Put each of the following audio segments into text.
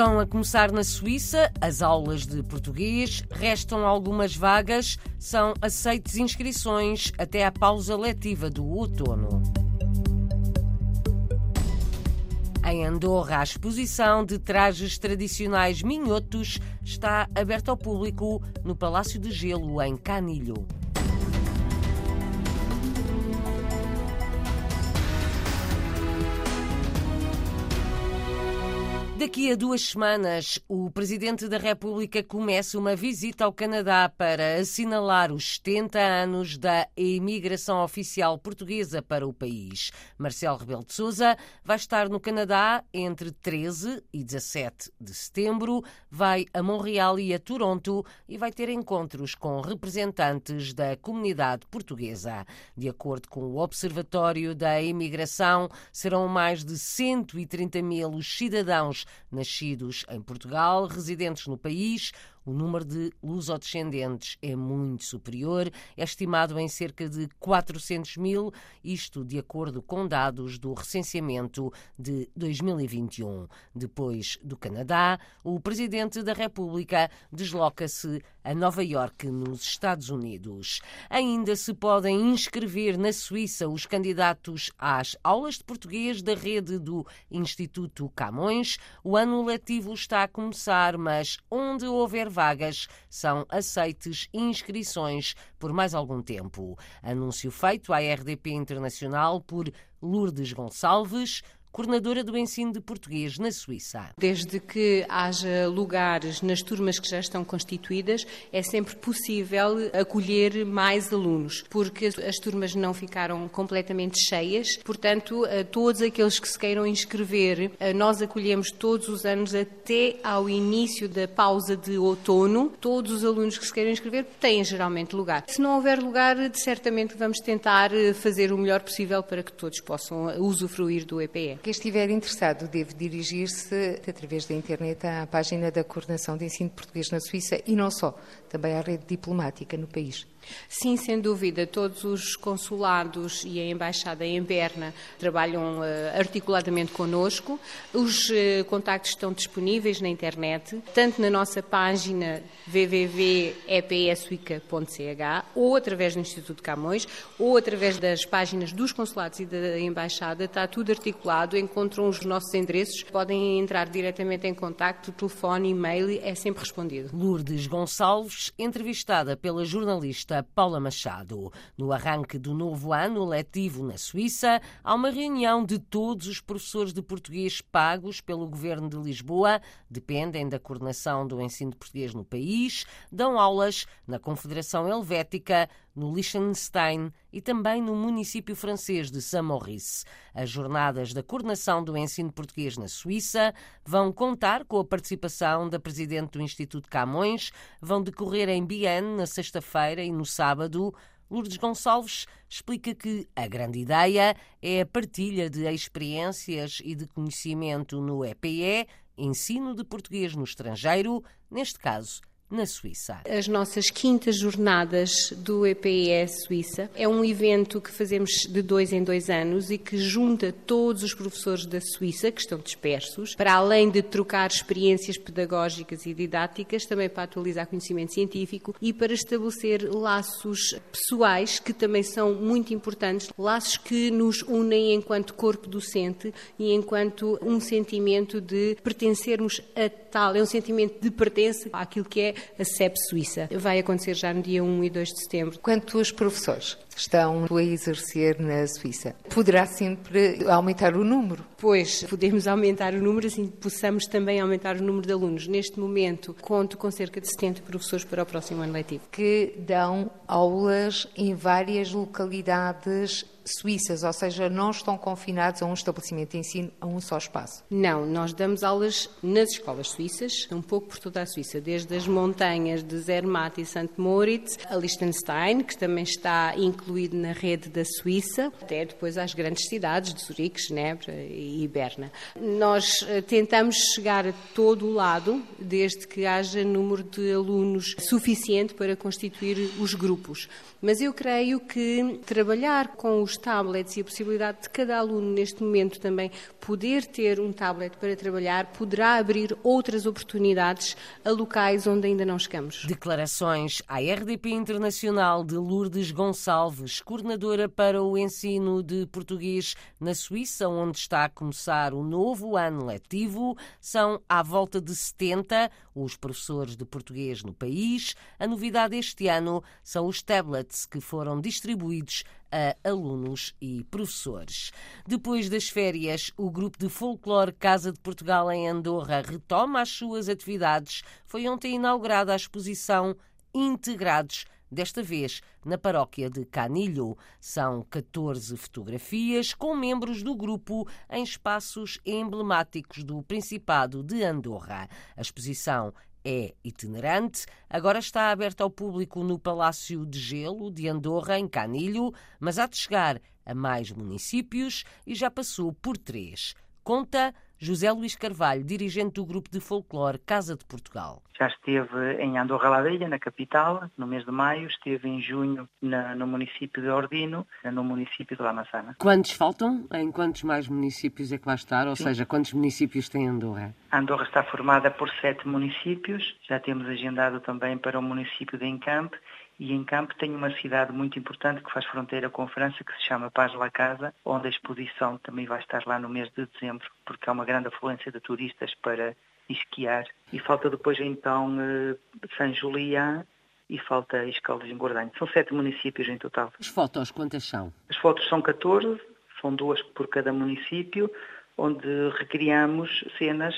Estão a começar na Suíça as aulas de português, restam algumas vagas, são aceites inscrições até à pausa letiva do outono. Em Andorra, a exposição de trajes tradicionais minhotos está aberta ao público no Palácio de Gelo, em Canilho. Daqui a duas semanas, o Presidente da República começa uma visita ao Canadá para assinalar os 70 anos da imigração oficial portuguesa para o país. Marcelo Rebelo de Sousa vai estar no Canadá entre 13 e 17 de setembro, vai a Montreal e a Toronto e vai ter encontros com representantes da comunidade portuguesa. De acordo com o Observatório da Imigração, serão mais de 130 mil os cidadãos nascidos em Portugal, residentes no país o número de lusodescendentes é muito superior, é estimado em cerca de 400 mil, isto de acordo com dados do recenseamento de 2021. Depois do Canadá, o Presidente da República desloca-se a Nova Iorque, nos Estados Unidos. Ainda se podem inscrever na Suíça os candidatos às aulas de português da rede do Instituto Camões. O ano letivo está a começar, mas onde houver são aceites inscrições por mais algum tempo. Anúncio feito à RDP Internacional por Lourdes Gonçalves, coordenadora do ensino de português na Suíça. Desde que haja lugares nas turmas que já estão constituídas, é sempre possível acolher mais alunos, porque as turmas não ficaram completamente cheias, portanto, todos aqueles que se queiram inscrever, nós acolhemos todos os anos até ao início da pausa de outono. Todos os alunos que se queiram inscrever têm geralmente lugar. Se não houver lugar, certamente vamos tentar fazer o melhor possível para que todos possam usufruir do EPE. Quem estiver interessado deve dirigir-se através da internet à página da Coordenação de Ensino Português na Suíça e não só, também à rede diplomática no país. Sim, sem dúvida. Todos os consulados e a Embaixada em Berna trabalham uh, articuladamente connosco. Os uh, contactos estão disponíveis na internet, tanto na nossa página www.epsuica.ch ou através do Instituto Camões ou através das páginas dos consulados e da Embaixada. Está tudo articulado, encontram os nossos endereços, podem entrar diretamente em contacto, telefone, e-mail, é sempre respondido. Lourdes Gonçalves, entrevistada pela jornalista Paula Machado. No arranque do novo ano letivo na Suíça, há uma reunião de todos os professores de português pagos pelo governo de Lisboa, dependem da coordenação do ensino de português no país, dão aulas na Confederação Helvética, no Liechtenstein e também no município francês de Saint-Maurice. As jornadas da coordenação do ensino português na Suíça vão contar com a participação da presidente do Instituto Camões, vão decorrer em Bienne na sexta-feira e no sábado. Lourdes Gonçalves explica que a grande ideia é a partilha de experiências e de conhecimento no EPE, ensino de português no estrangeiro, neste caso na Suíça. As nossas quintas jornadas do EPE Suíça é um evento que fazemos de dois em dois anos e que junta todos os professores da Suíça que estão dispersos, para além de trocar experiências pedagógicas e didáticas, também para atualizar conhecimento científico e para estabelecer laços pessoais que também são muito importantes, laços que nos unem enquanto corpo docente e enquanto um sentimento de pertencermos a tal, é um sentimento de pertença àquilo que é a CEP Suíça. Vai acontecer já no dia 1 e 2 de setembro. Quantos professores estão a exercer na Suíça? Poderá sempre aumentar o número? Pois, podemos aumentar o número, assim possamos também aumentar o número de alunos. Neste momento, conto com cerca de 70 professores para o próximo ano letivo. Que dão aulas em várias localidades suíças, ou seja, não estão confinados a um estabelecimento de ensino, a um só espaço? Não, nós damos aulas nas escolas suíças, um pouco por toda a Suíça, desde as montanhas de Zermatt e St. Moritz, a Liechtenstein, que também está incluída incluído na rede da Suíça, até depois às grandes cidades de Zurique, Genebra e Berna. Nós eh, tentamos chegar a todo o lado, desde que haja número de alunos suficiente para constituir os grupos. Mas eu creio que trabalhar com os tablets e a possibilidade de cada aluno neste momento também poder ter um tablet para trabalhar poderá abrir outras oportunidades a locais onde ainda não chegamos. Declarações à RDP Internacional de Lourdes Gonçalves, coordenadora para o ensino de português na Suíça, onde está a começar o novo ano letivo. São à volta de 70 os professores de português no país. A novidade este ano são os tablets que foram distribuídos a alunos e professores. Depois das férias, o grupo de folclore Casa de Portugal em Andorra retoma as suas atividades. Foi ontem inaugurada a exposição Integrados desta vez na paróquia de Canilho. São 14 fotografias com membros do grupo em espaços emblemáticos do Principado de Andorra. A exposição é itinerante, agora está aberta ao público no Palácio de Gelo de Andorra, em Canilho, mas há de chegar a mais municípios e já passou por três. Conta José Luís Carvalho, dirigente do grupo de folclore Casa de Portugal. Já esteve em Andorra la Velha, na capital, no mês de maio, esteve em junho na, no município de Ordino, no município de Lamassana. Quantos faltam? Em quantos mais municípios é que vai estar? Ou Sim. seja, quantos municípios tem Andorra? Andorra está formada por sete municípios, já temos agendado também para o município de Encampe e em Campo tem uma cidade muito importante que faz fronteira com a França, que se chama Paz la Casa, onde a exposição também vai estar lá no mês de dezembro, porque há uma grande afluência de turistas para esquiar. E falta depois então eh, São Julián e falta Escaldas em Gordanho. São sete municípios em total. As fotos quantas são? As fotos são 14, são duas por cada município, onde recriamos cenas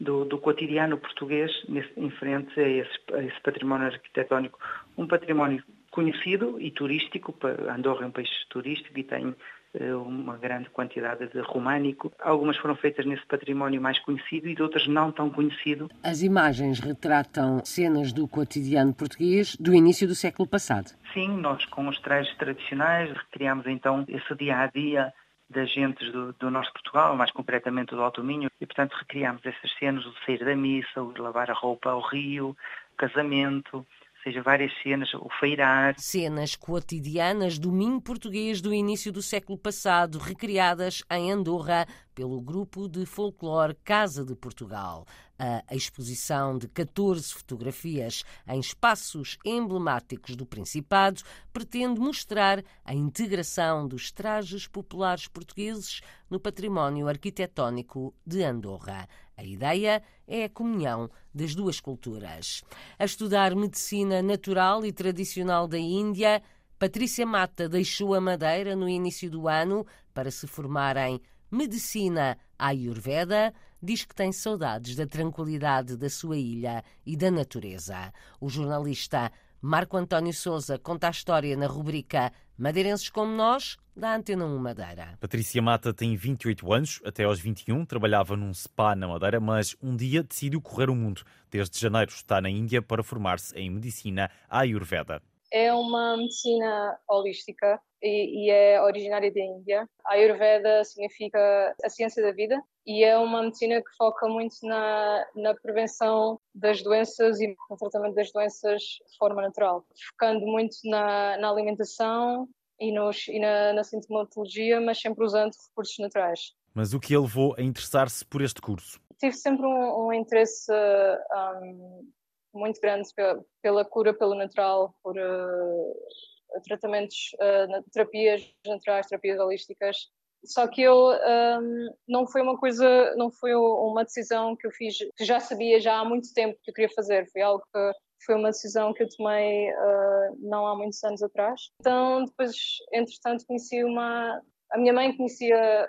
do, do cotidiano português nesse, em frente a esse, a esse, património arquitetónico. Um património conhecido e turístico, Andorra é um país turístico e tem eh, uma grande quantidade de românico. Algumas foram feitas nesse património mais conhecido e outras não tão conhecido. As imagens retratam cenas do cotidiano português do início do século passado. Sim, nós com os trajes tradicionais recriamos então esse dia a dia das gentes do, do nosso Portugal, mais concretamente do Alto Minho, e portanto recriámos essas cenas, o sair da missa, o lavar a roupa ao rio, o casamento, seja, várias cenas, o feirar. Cenas cotidianas do Minho português do início do século passado, recriadas em Andorra pelo grupo de folclore Casa de Portugal. A exposição de 14 fotografias em espaços emblemáticos do Principado pretende mostrar a integração dos trajes populares portugueses no património arquitetónico de Andorra. A ideia é a comunhão das duas culturas. A estudar medicina natural e tradicional da Índia, Patrícia Mata deixou a Madeira no início do ano para se formar em Medicina Ayurveda, diz que tem saudades da tranquilidade da sua ilha e da natureza. O jornalista Marco António Souza conta a história na rubrica Madeirenses como Nós, da Antena 1 Madeira. Patrícia Mata tem 28 anos, até aos 21 trabalhava num spa na Madeira, mas um dia decidiu correr o mundo. Desde janeiro está na Índia para formar-se em medicina Ayurveda. É uma medicina holística e, e é originária da Índia. A Ayurveda significa a ciência da vida e é uma medicina que foca muito na, na prevenção das doenças e no tratamento das doenças de forma natural, focando muito na, na alimentação e, nos, e na, na sintomatologia, mas sempre usando recursos naturais. Mas o que a levou a interessar-se por este curso? Tive sempre um, um interesse um, muito grande pela, pela, cura pelo natural, por uh, tratamentos, uh, terapias naturais, terapias holísticas. Só que eu um, não foi uma coisa, não foi uma decisão que eu fiz, que já sabia já há muito tempo que eu queria fazer. Foi algo que foi uma decisão que eu tomei uh, não há muitos anos atrás. Então, depois, entretanto, conheci uma. A minha mãe conhecia,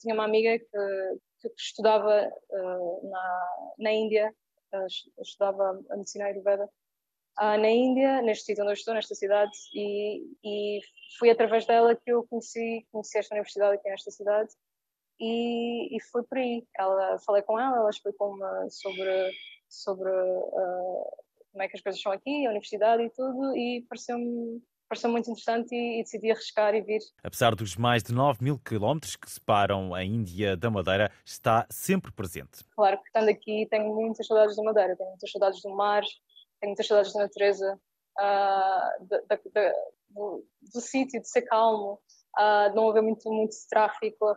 tinha uma amiga que, que estudava na, na Índia, estudava a medicina ayurveda uh, na Índia, neste sítio onde eu estou, nesta cidade, e, e foi através dela que eu conheci, conheci esta universidade aqui nesta cidade e, e foi por aí. Ela, falei com ela, ela explicou-me sobre, sobre uh, como é que as coisas são aqui, a universidade e tudo, e pareceu-me pareceu muito interessante e, e, decidi arriscar e vir. Apesar dos mais de 9 mil quilómetros que separam a Índia da Madeira, está sempre presente. Claro que estando aqui tenho muitas saudades da Madeira, tenho muitas saudades do mar, tenho muitas saudades da natureza, uh, do, do sítio, de ser calmo, uh, de não haver muito, muito tráfico.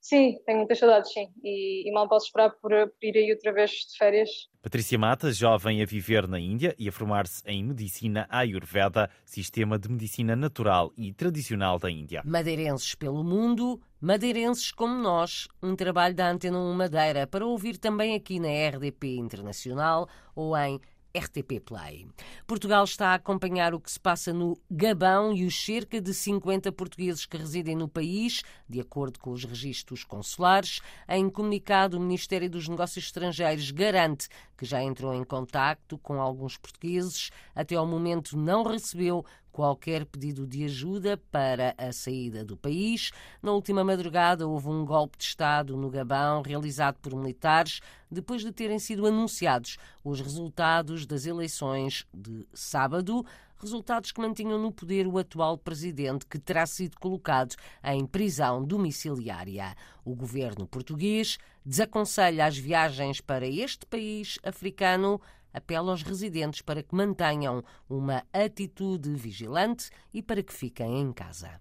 Sim, tenho muitas saudades, sim. E, e mal posso esperar por, por, ir aí outra vez de férias. Patrícia Mata, jovem a viver na Índia e a formar-se em Medicina Ayurveda, sistema de medicina natural e tradicional da Índia. Madeirenses pelo mundo, madeirenses como nós. Um trabalho da Antena 1 Madeira para ouvir também aqui na RDP Internacional ou em RTP Play. Portugal está a acompanhar o que se passa no Gabão e os cerca de 50 portugueses que residem no país, de acordo com os registros consulares. Em comunicado, o Ministério dos Negócios Estrangeiros garante que já entrou em contacto com alguns portugueses. Até ao momento não recebeu qualquer pedido de ajuda para a saída do país. Na última madrugada houve um golpe de Estado no Gabão realizado por militares depois de terem sido anunciados os resultados das eleições de sábado resultados que mantinham no poder o atual presidente, que terá sido colocado em prisão domiciliária. O governo português desaconselha as viagens para este país africano apela aos residentes para que mantenham uma atitude vigilante e para que fiquem em casa.